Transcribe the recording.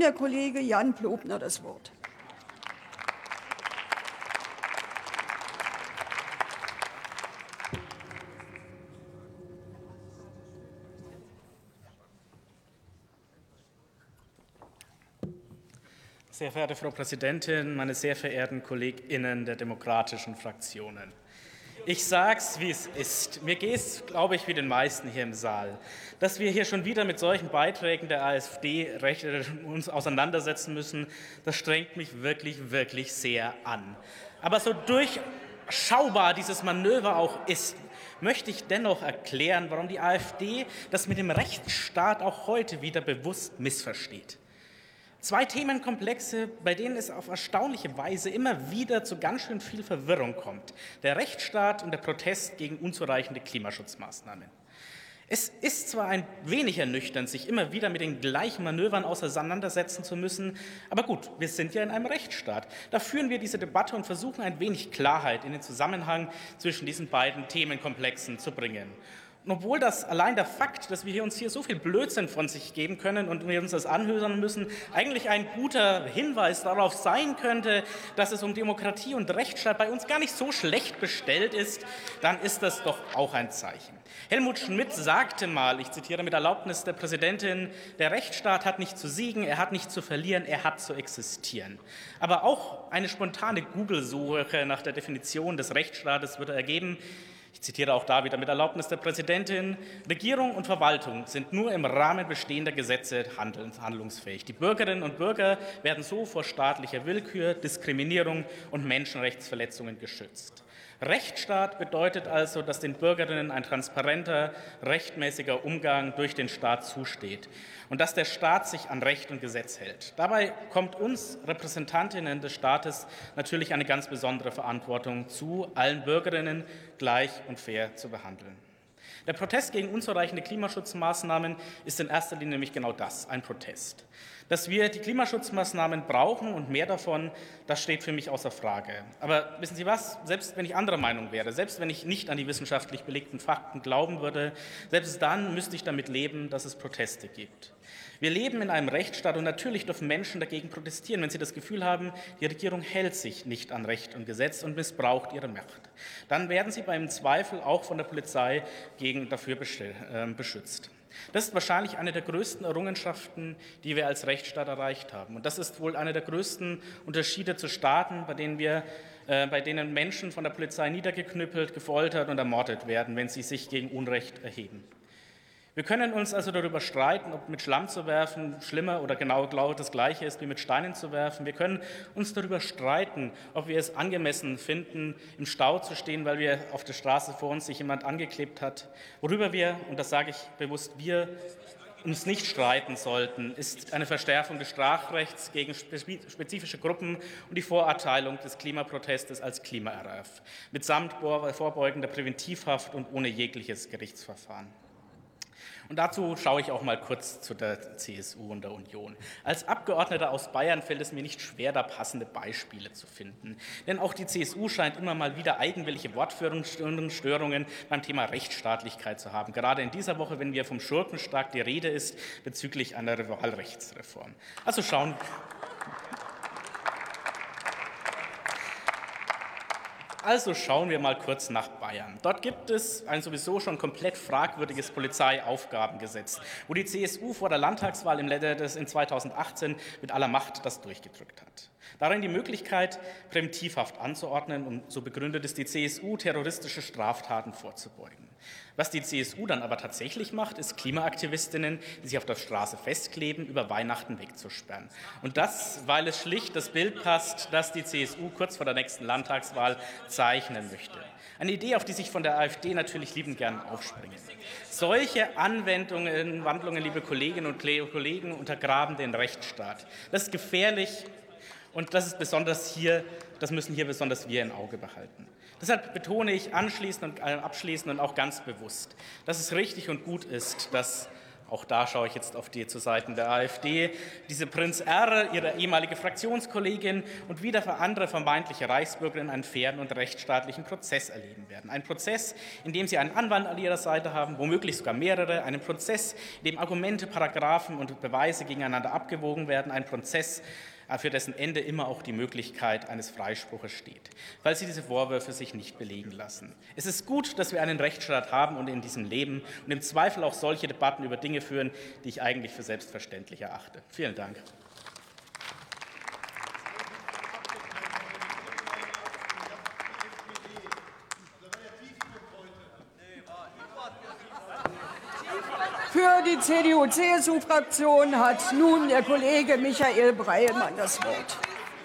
der Kollege Jan Plobner das Wort. Sehr verehrte Frau Präsidentin, meine sehr verehrten KollegInnen der demokratischen Fraktionen. Ich sag's, wie es ist. Mir geht's, glaube ich, wie den meisten hier im Saal. Dass wir hier schon wieder mit solchen Beiträgen der AfD uns auseinandersetzen müssen, das strengt mich wirklich, wirklich sehr an. Aber so durchschaubar dieses Manöver auch ist, möchte ich dennoch erklären, warum die AfD das mit dem Rechtsstaat auch heute wieder bewusst missversteht. Zwei Themenkomplexe, bei denen es auf erstaunliche Weise immer wieder zu ganz schön viel Verwirrung kommt. Der Rechtsstaat und der Protest gegen unzureichende Klimaschutzmaßnahmen. Es ist zwar ein wenig ernüchternd, sich immer wieder mit den gleichen Manövern auseinandersetzen zu müssen, aber gut, wir sind ja in einem Rechtsstaat. Da führen wir diese Debatte und versuchen ein wenig Klarheit in den Zusammenhang zwischen diesen beiden Themenkomplexen zu bringen. Und obwohl das allein der Fakt, dass wir uns hier so viel Blödsinn von sich geben können und wir uns das anhören müssen, eigentlich ein guter Hinweis darauf sein könnte, dass es um Demokratie und Rechtsstaat bei uns gar nicht so schlecht bestellt ist, dann ist das doch auch ein Zeichen. Helmut Schmidt sagte mal, ich zitiere mit Erlaubnis der Präsidentin, der Rechtsstaat hat nicht zu siegen, er hat nicht zu verlieren, er hat zu existieren. Aber auch eine spontane Google-Suche nach der Definition des Rechtsstaates würde ergeben, ich zitiere auch da wieder mit Erlaubnis der Präsidentin. Regierung und Verwaltung sind nur im Rahmen bestehender Gesetze handlungsfähig. Die Bürgerinnen und Bürger werden so vor staatlicher Willkür, Diskriminierung und Menschenrechtsverletzungen geschützt. Rechtsstaat bedeutet also, dass den Bürgerinnen ein transparenter, rechtmäßiger Umgang durch den Staat zusteht und dass der Staat sich an Recht und Gesetz hält. Dabei kommt uns Repräsentantinnen des Staates natürlich eine ganz besondere Verantwortung zu, allen Bürgerinnen gleich und fair zu behandeln. Der Protest gegen unzureichende Klimaschutzmaßnahmen ist in erster Linie nämlich genau das, ein Protest. Dass wir die Klimaschutzmaßnahmen brauchen und mehr davon, das steht für mich außer Frage. Aber wissen Sie was? Selbst wenn ich anderer Meinung wäre, selbst wenn ich nicht an die wissenschaftlich belegten Fakten glauben würde, selbst dann müsste ich damit leben, dass es Proteste gibt. Wir leben in einem Rechtsstaat und natürlich dürfen Menschen dagegen protestieren, wenn sie das Gefühl haben, die Regierung hält sich nicht an Recht und Gesetz und missbraucht ihre Macht. Dann werden sie beim Zweifel auch von der Polizei gegen dafür ähm, beschützt. Das ist wahrscheinlich eine der größten Errungenschaften, die wir als Rechtsstaat erreicht haben. Und das ist wohl einer der größten Unterschiede zu Staaten, bei denen, wir, äh, bei denen Menschen von der Polizei niedergeknüppelt, gefoltert und ermordet werden, wenn sie sich gegen Unrecht erheben. Wir können uns also darüber streiten, ob mit Schlamm zu werfen schlimmer oder genau das Gleiche ist wie mit Steinen zu werfen. Wir können uns darüber streiten, ob wir es angemessen finden, im Stau zu stehen, weil wir auf der Straße vor uns sich jemand angeklebt hat. Worüber wir, und das sage ich bewusst, wir uns nicht streiten sollten, ist eine Verstärkung des Strafrechts gegen spezifische Gruppen und die Vorurteilung des Klimaprotestes als Klima-RF mitsamt vorbeugender Präventivhaft und ohne jegliches Gerichtsverfahren. Und dazu schaue ich auch mal kurz zu der CSU und der Union. Als Abgeordneter aus Bayern fällt es mir nicht schwer, da passende Beispiele zu finden. Denn auch die CSU scheint immer mal wieder eigenwillige Wortführungsstörungen beim Thema Rechtsstaatlichkeit zu haben. Gerade in dieser Woche, wenn wir vom Schurkenstaat die Rede ist bezüglich einer Wahlrechtsreform. Also schauen Also schauen wir mal kurz nach Bayern. Dort gibt es ein sowieso schon komplett fragwürdiges Polizeiaufgabengesetz, wo die CSU vor der Landtagswahl im in 2018 mit aller Macht das durchgedrückt hat. Darin die Möglichkeit, Präventivhaft anzuordnen und so begründet es die CSU, terroristische Straftaten vorzubeugen. Was die CSU dann aber tatsächlich macht, ist Klimaaktivistinnen, die sich auf der Straße festkleben, über Weihnachten wegzusperren. Und das, weil es schlicht das Bild passt, das die CSU kurz vor der nächsten Landtagswahl zeichnen möchte. Eine Idee, auf die sich von der AfD natürlich liebend gern aufspringen. Solche Anwendungen, Wandlungen, liebe Kolleginnen und Kollegen, untergraben den Rechtsstaat. Das ist gefährlich und das ist besonders hier, das müssen hier besonders wir im Auge behalten. Deshalb betone ich anschließend und äh, abschließend und auch ganz bewusst, dass es richtig und gut ist, dass auch da schaue ich jetzt auf die zu Seiten der AfD, diese Prinz R., ihre ehemalige Fraktionskollegin und wieder für andere vermeintliche Reichsbürgerinnen einen fairen und rechtsstaatlichen Prozess erleben werden. Ein Prozess, in dem sie einen Anwalt an ihrer Seite haben, womöglich sogar mehrere, einen Prozess, in dem Argumente, Paragraphen und Beweise gegeneinander abgewogen werden, ein Prozess, für dessen Ende immer auch die Möglichkeit eines Freispruches steht, weil sie diese Vorwürfe sich nicht belegen lassen. Es ist gut, dass wir einen Rechtsstaat haben und in diesem Leben und im Zweifel auch solche Debatten über Dinge führen, die ich eigentlich für selbstverständlich erachte. Vielen Dank. Für die CDU-CSU-Fraktion hat nun der Kollege Michael Breilmann das Wort.